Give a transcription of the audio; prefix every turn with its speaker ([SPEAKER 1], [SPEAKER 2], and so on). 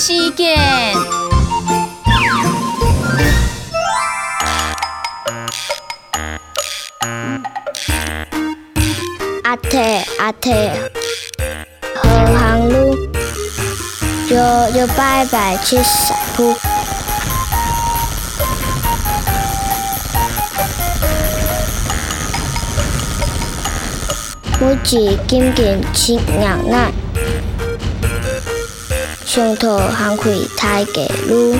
[SPEAKER 1] 西剑。阿铁阿铁，何行路？就就拜拜去散步。每只金剑七两奈。上头行开太嘅路。